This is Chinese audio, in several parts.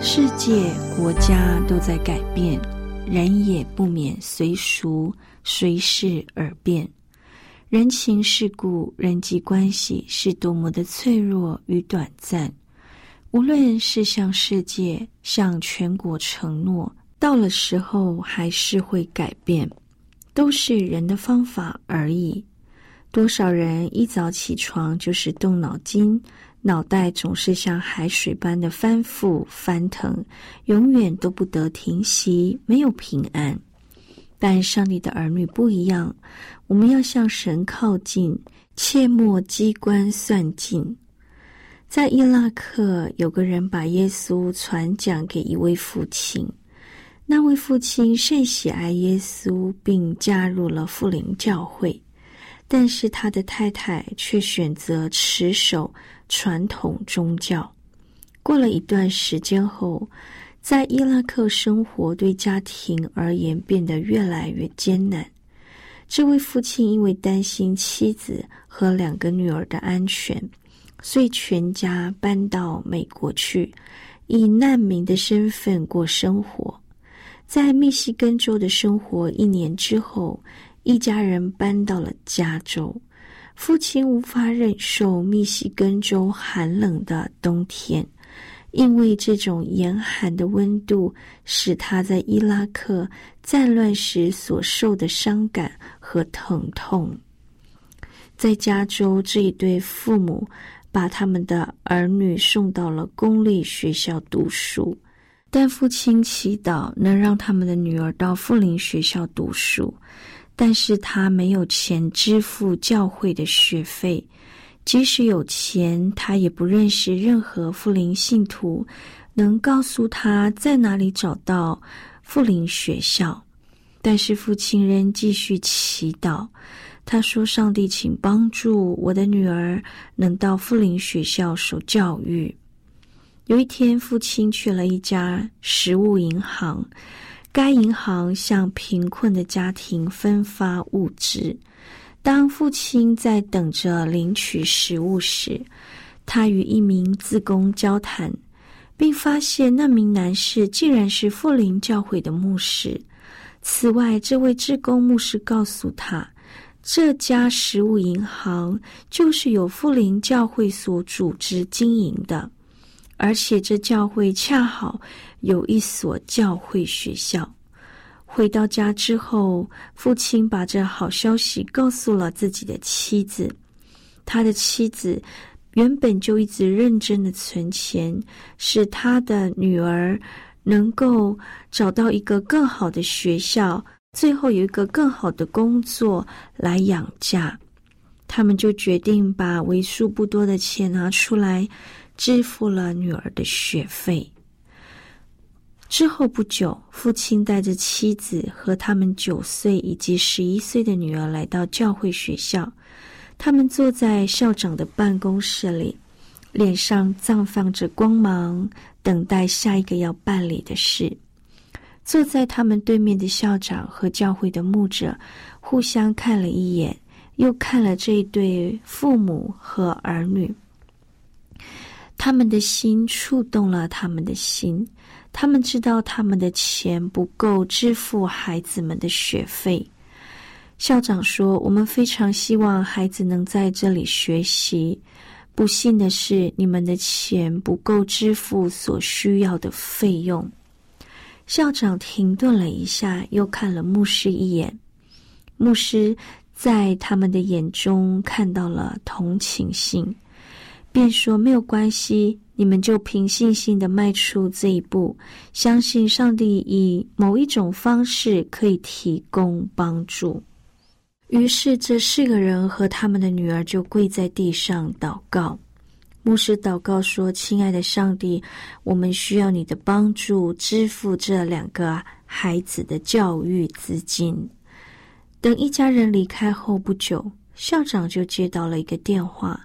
世界、国家都在改变，人也不免随俗。随事而变，人情世故、人际关系是多么的脆弱与短暂。无论是向世界、向全国承诺，到了时候还是会改变，都是人的方法而已。多少人一早起床就是动脑筋，脑袋总是像海水般的翻覆翻腾，永远都不得停息，没有平安。但上帝的儿女不一样，我们要向神靠近，切莫机关算尽。在伊拉克，有个人把耶稣传讲给一位父亲，那位父亲甚喜爱耶稣，并加入了富林教会，但是他的太太却选择持守传统宗教。过了一段时间后。在伊拉克生活对家庭而言变得越来越艰难。这位父亲因为担心妻子和两个女儿的安全，所以全家搬到美国去，以难民的身份过生活。在密西根州的生活一年之后，一家人搬到了加州。父亲无法忍受密西根州寒冷的冬天。因为这种严寒的温度，使他在伊拉克战乱时所受的伤感和疼痛。在加州，这一对父母把他们的儿女送到了公立学校读书，但父亲祈祷能让他们的女儿到富林学校读书，但是他没有钱支付教会的学费。即使有钱，他也不认识任何富林信徒，能告诉他在哪里找到富林学校。但是父亲仍继续祈祷。他说：“上帝，请帮助我的女儿能到富林学校受教育。”有一天，父亲去了一家食物银行，该银行向贫困的家庭分发物资。当父亲在等着领取食物时，他与一名自工交谈，并发现那名男士竟然是富林教会的牧师。此外，这位志工牧师告诉他，这家食物银行就是由富林教会所组织经营的，而且这教会恰好有一所教会学校。回到家之后，父亲把这好消息告诉了自己的妻子。他的妻子原本就一直认真的存钱，使他的女儿能够找到一个更好的学校，最后有一个更好的工作来养家。他们就决定把为数不多的钱拿出来，支付了女儿的学费。之后不久，父亲带着妻子和他们九岁以及十一岁的女儿来到教会学校。他们坐在校长的办公室里，脸上绽放着光芒，等待下一个要办理的事。坐在他们对面的校长和教会的牧者互相看了一眼，又看了这一对父母和儿女。他们的心触动了他们的心。他们知道他们的钱不够支付孩子们的学费。校长说：“我们非常希望孩子能在这里学习。不幸的是，你们的钱不够支付所需要的费用。”校长停顿了一下，又看了牧师一眼。牧师在他们的眼中看到了同情心，便说：“没有关系，你们就凭信心的迈出这一步，相信上帝以某一种方式可以提供帮助。”于是，这四个人和他们的女儿就跪在地上祷告。牧师祷告说：“亲爱的上帝，我们需要你的帮助，支付这两个孩子的教育资金。”等一家人离开后不久，校长就接到了一个电话。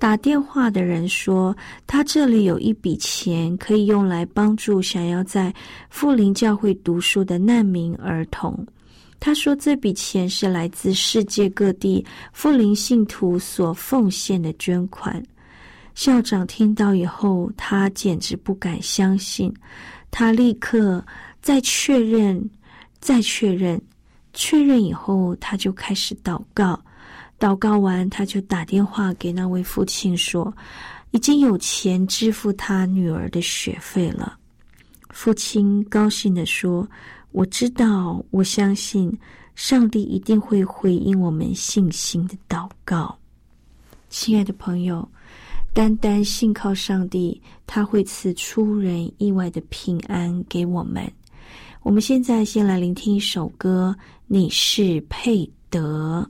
打电话的人说：“他这里有一笔钱，可以用来帮助想要在富林教会读书的难民儿童。”他说：“这笔钱是来自世界各地富林信徒所奉献的捐款。”校长听到以后，他简直不敢相信。他立刻再确认，再确认，确认以后，他就开始祷告。祷告完，他就打电话给那位父亲说：“已经有钱支付他女儿的学费了。”父亲高兴地说。我知道，我相信上帝一定会回应我们信心的祷告。亲爱的朋友，单单信靠上帝，他会赐出人意外的平安给我们。我们现在先来聆听一首歌，《你是配得》。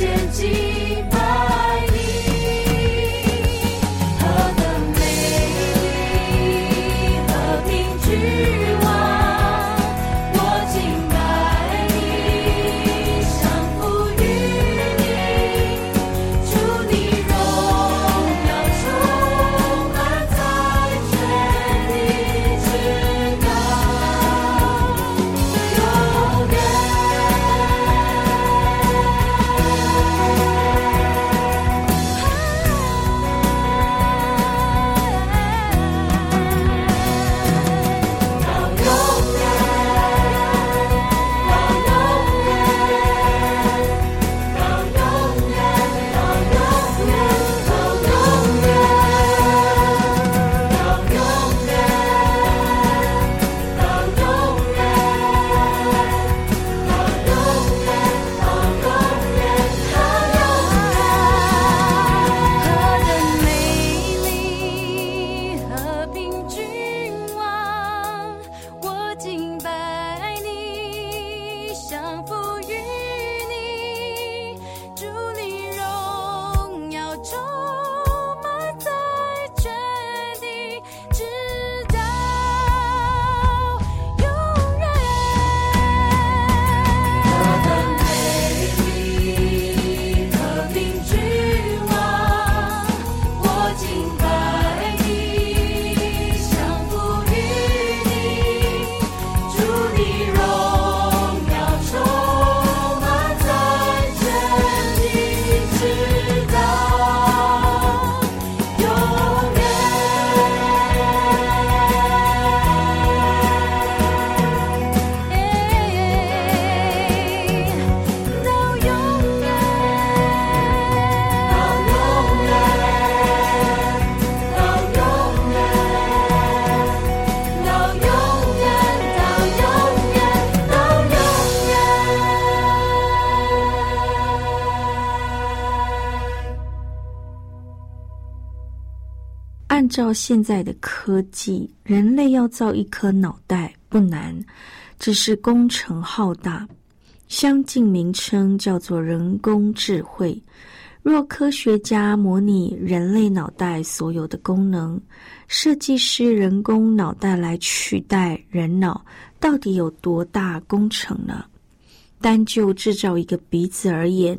前进照现在的科技，人类要造一颗脑袋不难，只是工程浩大。相近名称叫做人工智慧。若科学家模拟人类脑袋所有的功能，设计师人工脑袋来取代人脑，到底有多大工程呢？单就制造一个鼻子而言，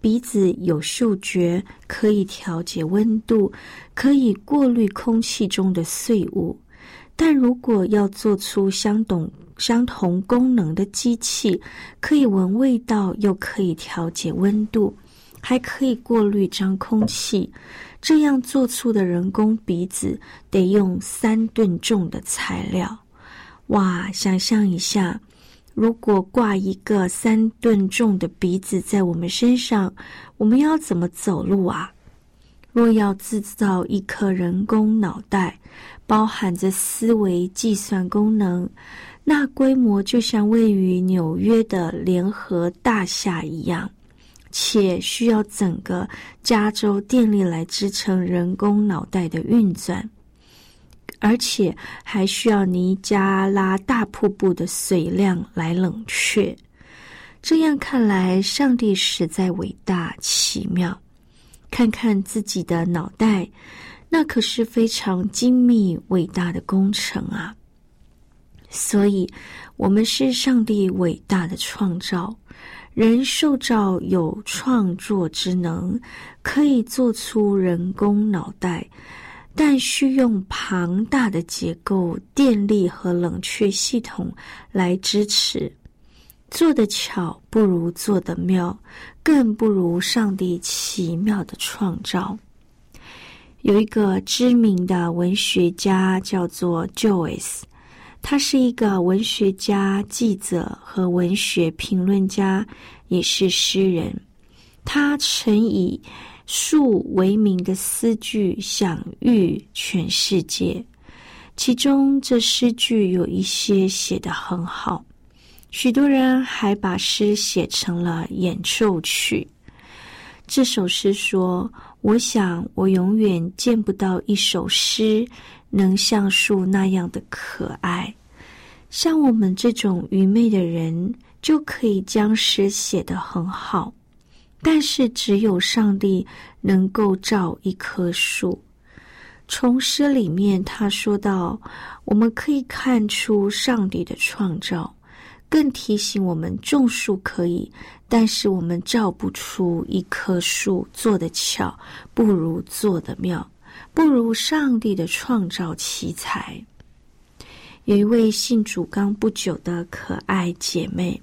鼻子有嗅觉，可以调节温度，可以过滤空气中的碎物。但如果要做出相同相同功能的机器，可以闻味道，又可以调节温度，还可以过滤脏空气，这样做出的人工鼻子得用三吨重的材料。哇，想象一下。如果挂一个三吨重的鼻子在我们身上，我们要怎么走路啊？若要制造一颗人工脑袋，包含着思维、计算功能，那规模就像位于纽约的联合大厦一样，且需要整个加州电力来支撑人工脑袋的运转。而且还需要尼加拉大瀑布的水量来冷却。这样看来，上帝实在伟大奇妙。看看自己的脑袋，那可是非常精密伟大的工程啊！所以，我们是上帝伟大的创造。人受造有创作之能，可以做出人工脑袋。但需用庞大的结构、电力和冷却系统来支持。做得巧不如做得妙，更不如上帝奇妙的创造。有一个知名的文学家叫做 Joyce，他是一个文学家、记者和文学评论家，也是诗人。他曾以树为名的诗句享誉全世界，其中这诗句有一些写得很好，许多人还把诗写成了演奏曲。这首诗说：“我想我永远见不到一首诗能像树那样的可爱，像我们这种愚昧的人就可以将诗写得很好。”但是，只有上帝能够造一棵树。从诗里面，他说到，我们可以看出上帝的创造，更提醒我们种树可以，但是我们造不出一棵树。做得巧，不如做得妙，不如上帝的创造奇才。有一位信主刚不久的可爱姐妹，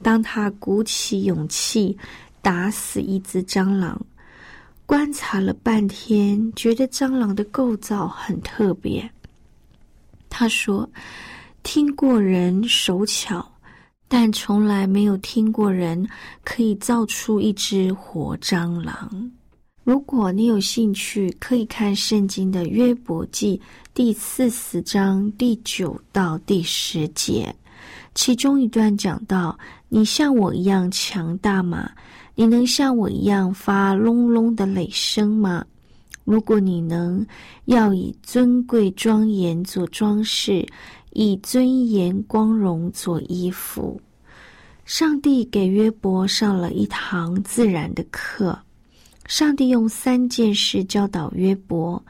当她鼓起勇气。打死一只蟑螂，观察了半天，觉得蟑螂的构造很特别。他说：“听过人手巧，但从来没有听过人可以造出一只活蟑螂。”如果你有兴趣，可以看圣经的约伯记第四十章第九到第十节，其中一段讲到：“你像我一样强大吗？”你能像我一样发隆隆的雷声吗？如果你能，要以尊贵庄严做装饰，以尊严光荣做衣服。上帝给约伯上了一堂自然的课。上帝用三件事教导约伯：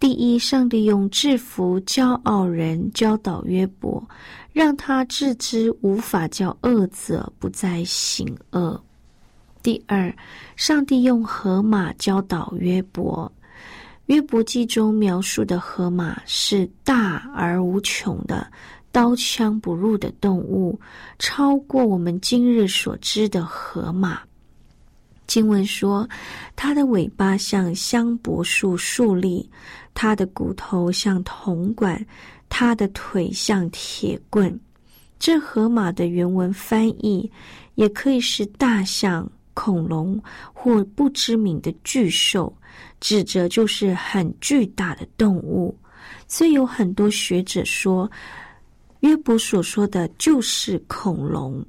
第一，上帝用制服骄傲人教导约伯，让他自知无法叫恶者不再行恶。第二，上帝用河马教导约伯。约伯记中描述的河马是大而无穷的、刀枪不入的动物，超过我们今日所知的河马。经文说，它的尾巴像香柏树竖立，它的骨头像铜管，它的腿像铁棍。这河马的原文翻译也可以是大象。恐龙或不知名的巨兽，指着就是很巨大的动物，所以有很多学者说，约伯所说的就是恐龙。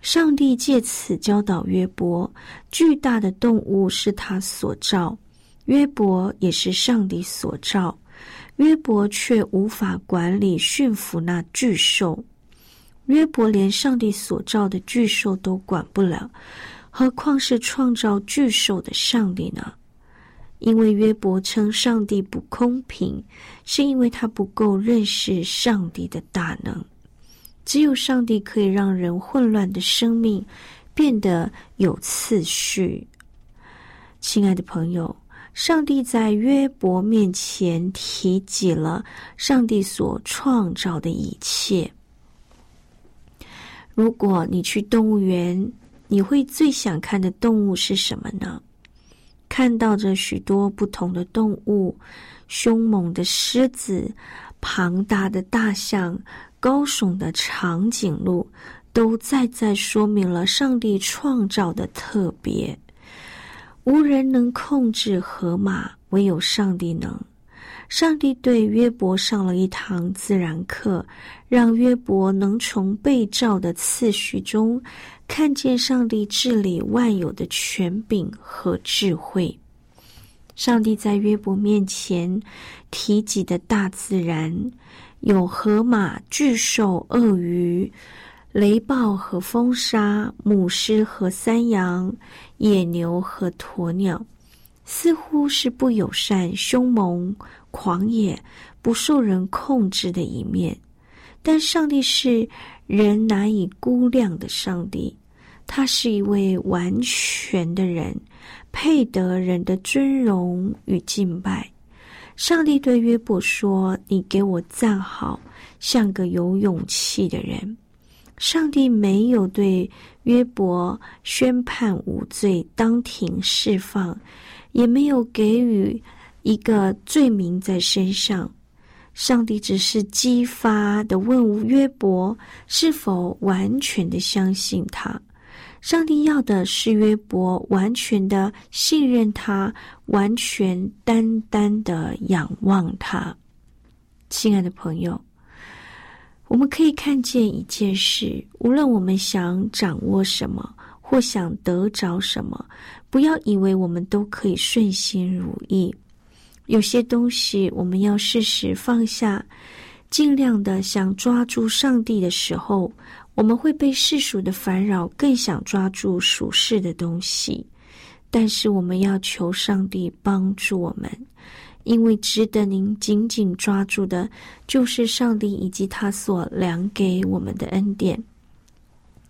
上帝借此教导约伯，巨大的动物是他所造。约伯也是上帝所造，约伯却无法管理驯服那巨兽。约伯连上帝所造的巨兽都管不了，何况是创造巨兽的上帝呢？因为约伯称上帝不公平，是因为他不够认识上帝的大能。只有上帝可以让人混乱的生命变得有次序。亲爱的朋友，上帝在约伯面前提及了上帝所创造的一切。如果你去动物园，你会最想看的动物是什么呢？看到着许多不同的动物，凶猛的狮子、庞大的大象、高耸的长颈鹿，都再再说明了上帝创造的特别。无人能控制河马，唯有上帝能。上帝对约伯上了一堂自然课，让约伯能从被造的次序中看见上帝治理万有的权柄和智慧。上帝在约伯面前提及的大自然，有河马、巨兽、鳄鱼、雷暴和风沙、母狮和山羊、野牛和鸵鸟，似乎是不友善、凶猛。狂野、不受人控制的一面，但上帝是人难以估量的上帝。他是一位完全的人，配得人的尊荣与敬拜。上帝对约伯说：“你给我站好，像个有勇气的人。”上帝没有对约伯宣判无罪，当庭释放，也没有给予。一个罪名在身上，上帝只是激发的问约伯是否完全的相信他。上帝要的是约伯完全的信任他，完全单单的仰望他。亲爱的朋友，我们可以看见一件事：无论我们想掌握什么，或想得着什么，不要以为我们都可以顺心如意。有些东西我们要适时放下，尽量的想抓住上帝的时候，我们会被世俗的烦扰，更想抓住属世的东西。但是我们要求上帝帮助我们，因为值得您紧紧抓住的，就是上帝以及他所量给我们的恩典。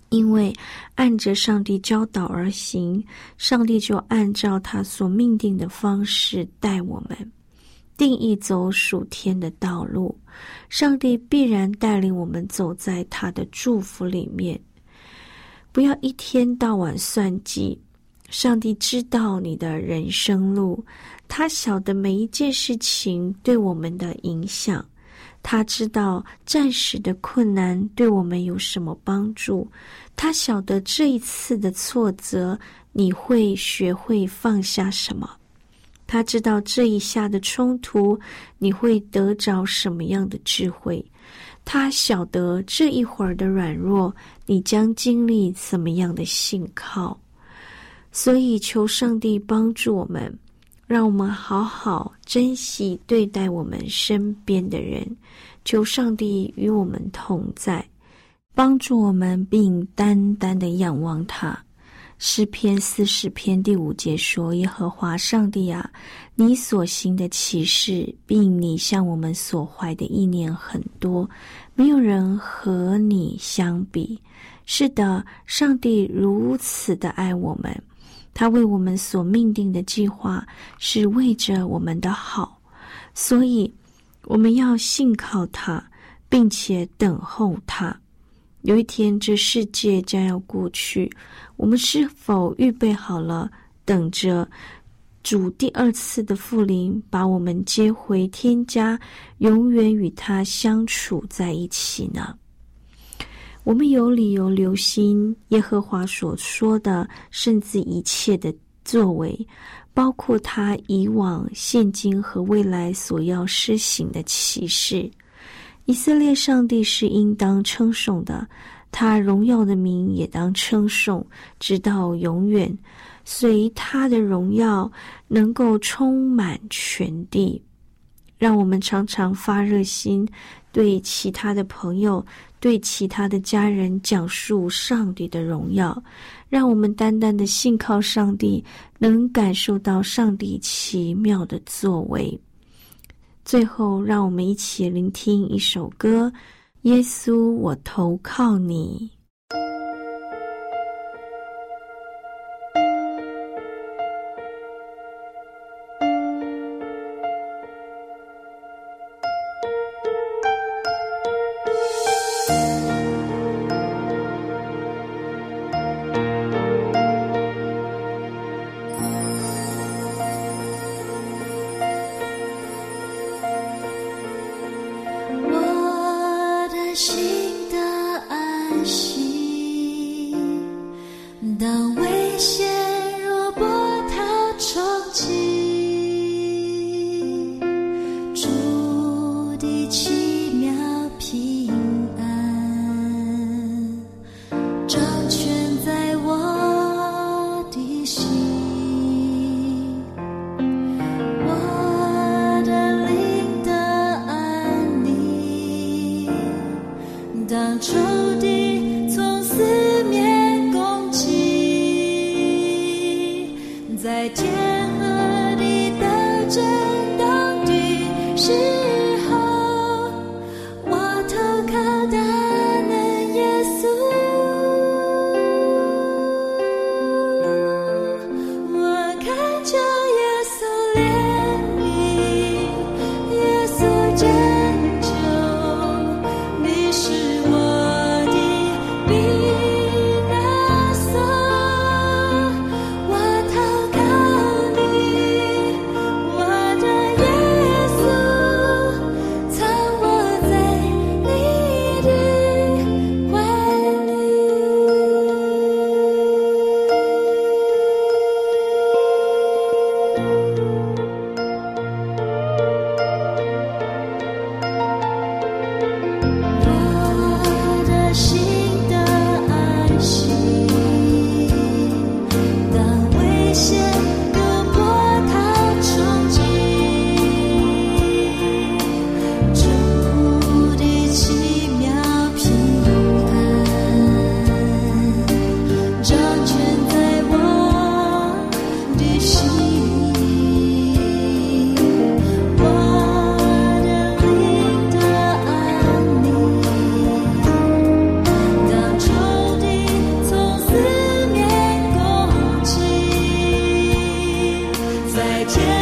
因为按着上帝教导而行，上帝就按照他所命定的方式待我们，定义走属天的道路。上帝必然带领我们走在他的祝福里面。不要一天到晚算计，上帝知道你的人生路，他晓得每一件事情对我们的影响。他知道暂时的困难对我们有什么帮助，他晓得这一次的挫折你会学会放下什么，他知道这一下的冲突你会得着什么样的智慧，他晓得这一会儿的软弱你将经历怎么样的信靠，所以求上帝帮助我们。让我们好好珍惜对待我们身边的人，求上帝与我们同在，帮助我们，并单单的仰望他。诗篇四十篇第五节说：“耶和华上帝啊，你所行的启示，并你向我们所怀的意念很多，没有人和你相比。是的，上帝如此的爱我们。”他为我们所命定的计划是为着我们的好，所以我们要信靠他，并且等候他。有一天，这世界将要过去，我们是否预备好了，等着主第二次的复临，把我们接回天家，永远与他相处在一起呢？我们有理由留心耶和华所说的，甚至一切的作为，包括他以往、现今和未来所要施行的启示。以色列上帝是应当称颂的，他荣耀的名也当称颂，直到永远。随他的荣耀能够充满全地。让我们常常发热心，对其他的朋友、对其他的家人讲述上帝的荣耀。让我们单单的信靠上帝，能感受到上帝奇妙的作为。最后，让我们一起聆听一首歌：《耶稣，我投靠你》。在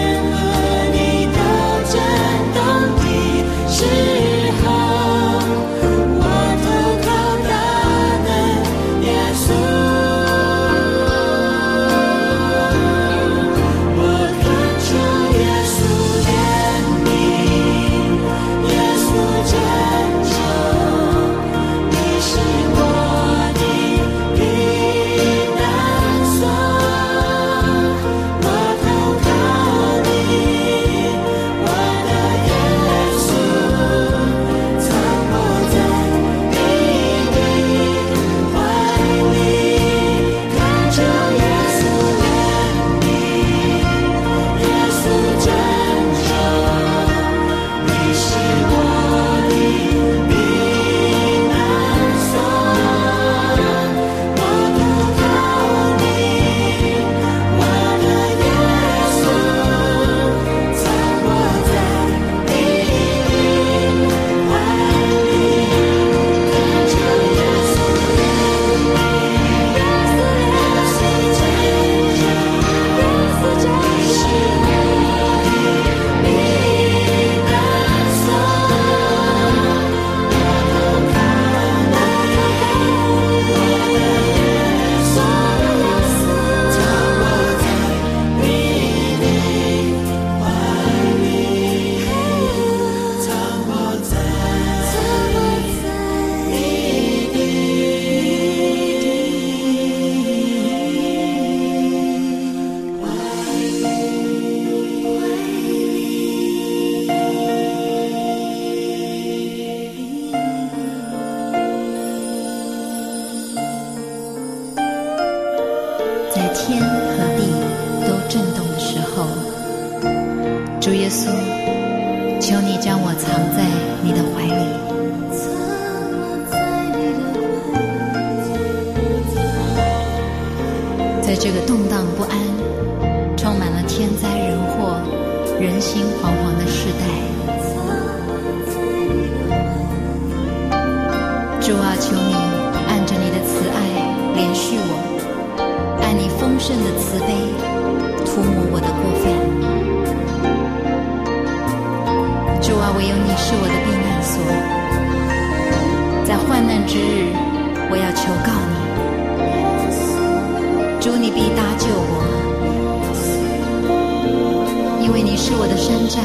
是我的山寨，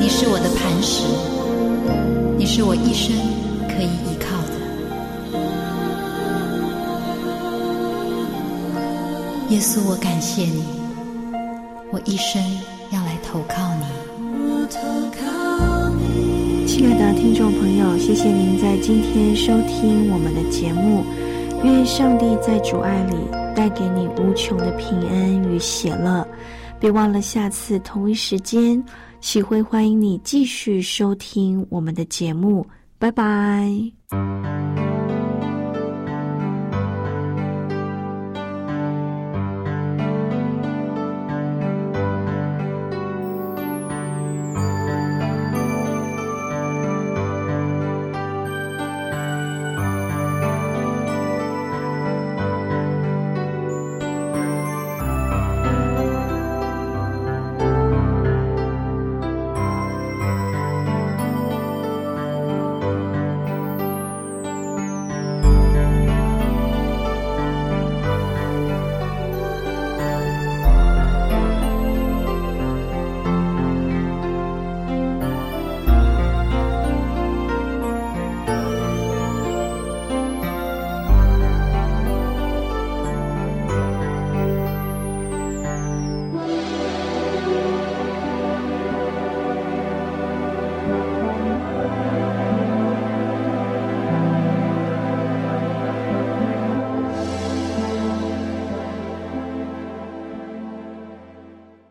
你是我的磐石，你是我一生可以依靠的。耶稣，我感谢你，我一生要来投靠你。亲爱的听众朋友，谢谢您在今天收听我们的节目，愿上帝在主爱里。带给你无穷的平安与喜乐，别忘了下次同一时间，喜会欢迎你继续收听我们的节目，拜拜。